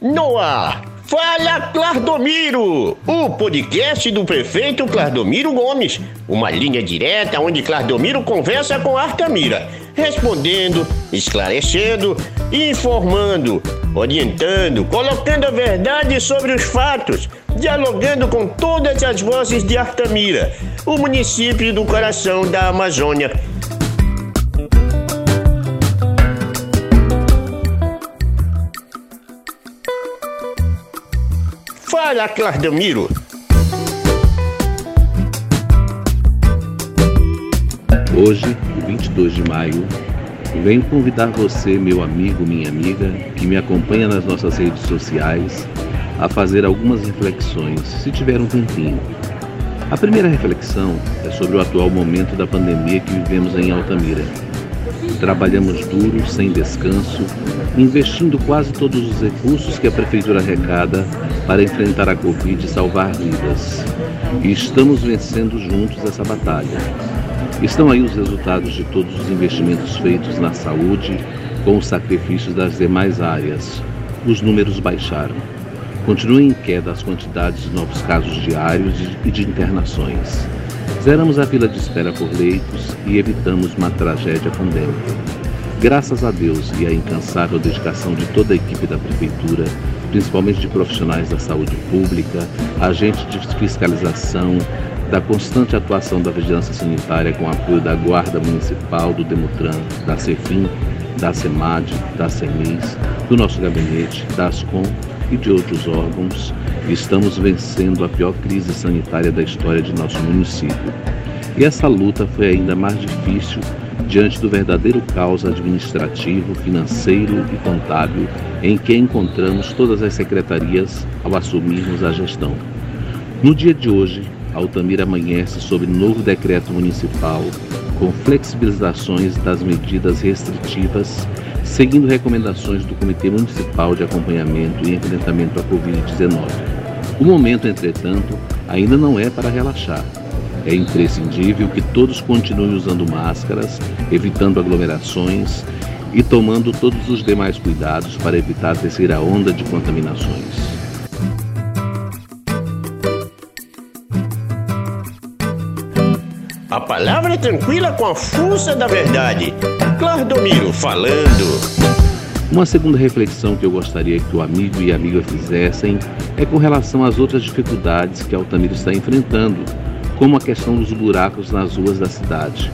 No ar, Fala Clardomiro, o podcast do prefeito Clardomiro Gomes. Uma linha direta onde Clardomiro conversa com Artamira, respondendo, esclarecendo, informando, orientando, colocando a verdade sobre os fatos, dialogando com todas as vozes de Artamira, o município do coração da Amazônia Fala, Clardamiro. Hoje, 22 de maio, venho convidar você, meu amigo, minha amiga, que me acompanha nas nossas redes sociais, a fazer algumas reflexões, se tiver um tempinho. A primeira reflexão é sobre o atual momento da pandemia que vivemos em Altamira Trabalhamos duro, sem descanso, investindo quase todos os recursos que a Prefeitura arrecada para enfrentar a Covid e salvar vidas. E estamos vencendo juntos essa batalha. Estão aí os resultados de todos os investimentos feitos na saúde, com os sacrifícios das demais áreas. Os números baixaram. Continuam em queda as quantidades de novos casos diários e de internações. Zeramos a fila de espera por leitos e evitamos uma tragédia pandêmica. Graças a Deus e à incansável dedicação de toda a equipe da Prefeitura, principalmente de profissionais da saúde pública, agentes de fiscalização, da constante atuação da vigilância sanitária com apoio da Guarda Municipal, do Demutran, da Cefim, da CEMAD, da CEMIS, do nosso gabinete, da ASCOM e de outros órgãos, estamos vencendo a pior crise sanitária da história de nosso município. E essa luta foi ainda mais difícil diante do verdadeiro caos administrativo, financeiro e contábil em que encontramos todas as secretarias ao assumirmos a gestão. No dia de hoje, Altamira amanhece sob novo decreto municipal com flexibilizações das medidas restritivas seguindo recomendações do Comitê Municipal de Acompanhamento e Enfrentamento à Covid-19. O momento, entretanto, ainda não é para relaxar. É imprescindível que todos continuem usando máscaras, evitando aglomerações e tomando todos os demais cuidados para evitar a terceira onda de contaminações. A palavra é tranquila com a força da verdade. Claudomiro falando. Uma segunda reflexão que eu gostaria que o amigo e a amiga fizessem é com relação às outras dificuldades que Altamira está enfrentando, como a questão dos buracos nas ruas da cidade.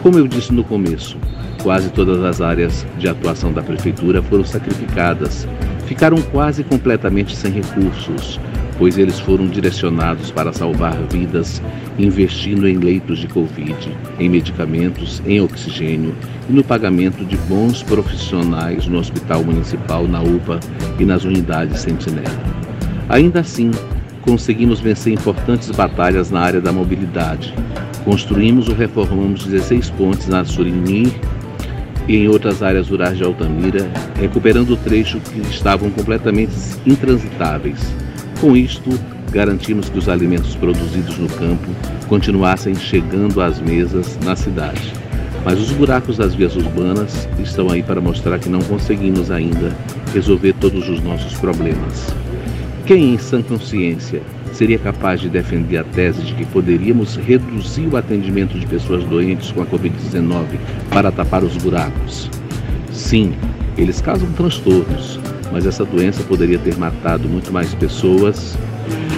Como eu disse no começo, quase todas as áreas de atuação da prefeitura foram sacrificadas, ficaram quase completamente sem recursos, pois eles foram direcionados para salvar vidas, investindo em leitos de Covid, em medicamentos, em oxigênio e no pagamento de bons profissionais no Hospital Municipal, na UPA e nas unidades Sentinela. Ainda assim, conseguimos vencer importantes batalhas na área da mobilidade. Construímos ou reformamos 16 pontes na Surini e em outras áreas rurais de Altamira, recuperando o trecho que estavam completamente intransitáveis com isto, garantimos que os alimentos produzidos no campo continuassem chegando às mesas na cidade. Mas os buracos das vias urbanas estão aí para mostrar que não conseguimos ainda resolver todos os nossos problemas. Quem, em sã consciência, seria capaz de defender a tese de que poderíamos reduzir o atendimento de pessoas doentes com a Covid-19 para tapar os buracos? Sim, eles causam transtornos, mas essa doença poderia ter matado muito mais pessoas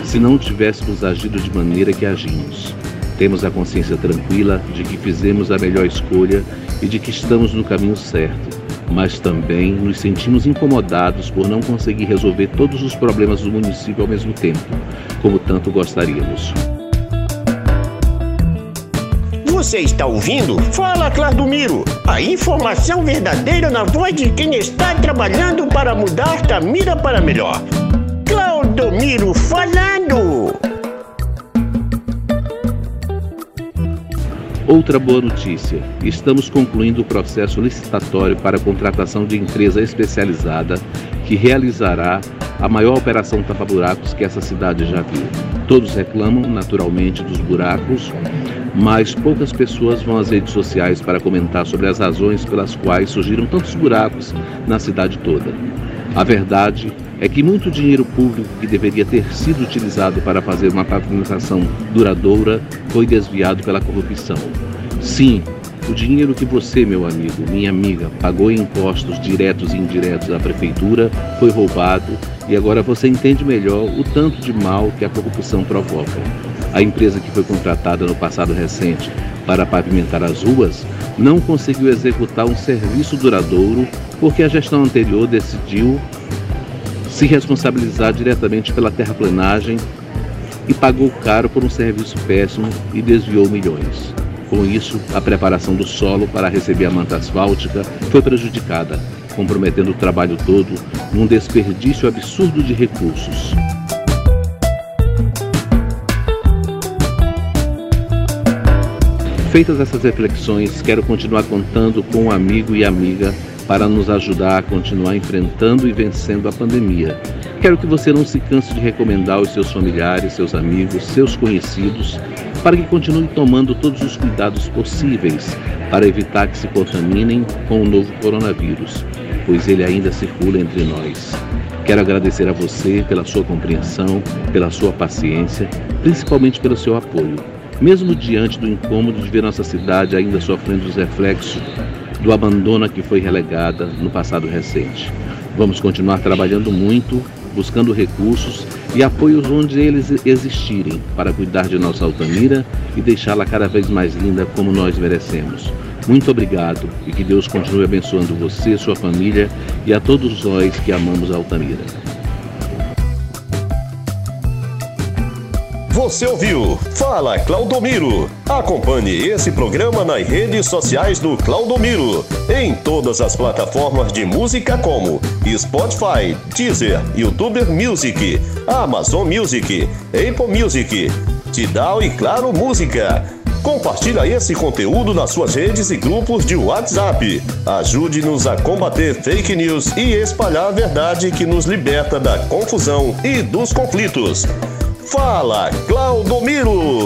se não tivéssemos agido de maneira que agimos. Temos a consciência tranquila de que fizemos a melhor escolha e de que estamos no caminho certo, mas também nos sentimos incomodados por não conseguir resolver todos os problemas do município ao mesmo tempo, como tanto gostaríamos. Você está ouvindo? Fala Claudomiro, a informação verdadeira na voz de quem está trabalhando para mudar da mira para melhor. Claudomiro falando! Outra boa notícia: estamos concluindo o processo licitatório para a contratação de empresa especializada que realizará a maior operação tapa-buracos que essa cidade já viu. Todos reclamam, naturalmente, dos buracos, mas poucas pessoas vão às redes sociais para comentar sobre as razões pelas quais surgiram tantos buracos na cidade toda. A verdade é que muito dinheiro público que deveria ter sido utilizado para fazer uma pavimentação duradoura foi desviado pela corrupção. Sim, o dinheiro que você, meu amigo, minha amiga, pagou em impostos diretos e indiretos à prefeitura foi roubado e agora você entende melhor o tanto de mal que a corrupção provoca. A empresa que foi contratada no passado recente para pavimentar as ruas não conseguiu executar um serviço duradouro porque a gestão anterior decidiu se responsabilizar diretamente pela terraplenagem e pagou caro por um serviço péssimo e desviou milhões. Com isso, a preparação do solo para receber a manta asfáltica foi prejudicada, comprometendo o trabalho todo num desperdício absurdo de recursos. Feitas essas reflexões, quero continuar contando com um amigo e amiga para nos ajudar a continuar enfrentando e vencendo a pandemia. Quero que você não se canse de recomendar aos seus familiares, seus amigos, seus conhecidos, para que continue tomando todos os cuidados possíveis para evitar que se contaminem com o novo coronavírus, pois ele ainda circula entre nós. Quero agradecer a você pela sua compreensão, pela sua paciência, principalmente pelo seu apoio mesmo diante do incômodo de ver nossa cidade ainda sofrendo os reflexos do abandono a que foi relegada no passado recente. Vamos continuar trabalhando muito, buscando recursos e apoios onde eles existirem para cuidar de nossa Altamira e deixá-la cada vez mais linda como nós merecemos. Muito obrigado e que Deus continue abençoando você, sua família e a todos nós que amamos a Altamira. Você ouviu? Fala Claudomiro. Acompanhe esse programa nas redes sociais do Claudomiro, em todas as plataformas de música como Spotify, Deezer, YouTube Music, Amazon Music, Apple Music, Tidal e Claro Música. Compartilhe esse conteúdo nas suas redes e grupos de WhatsApp. Ajude-nos a combater fake news e espalhar a verdade que nos liberta da confusão e dos conflitos. Fala, Claudomiro!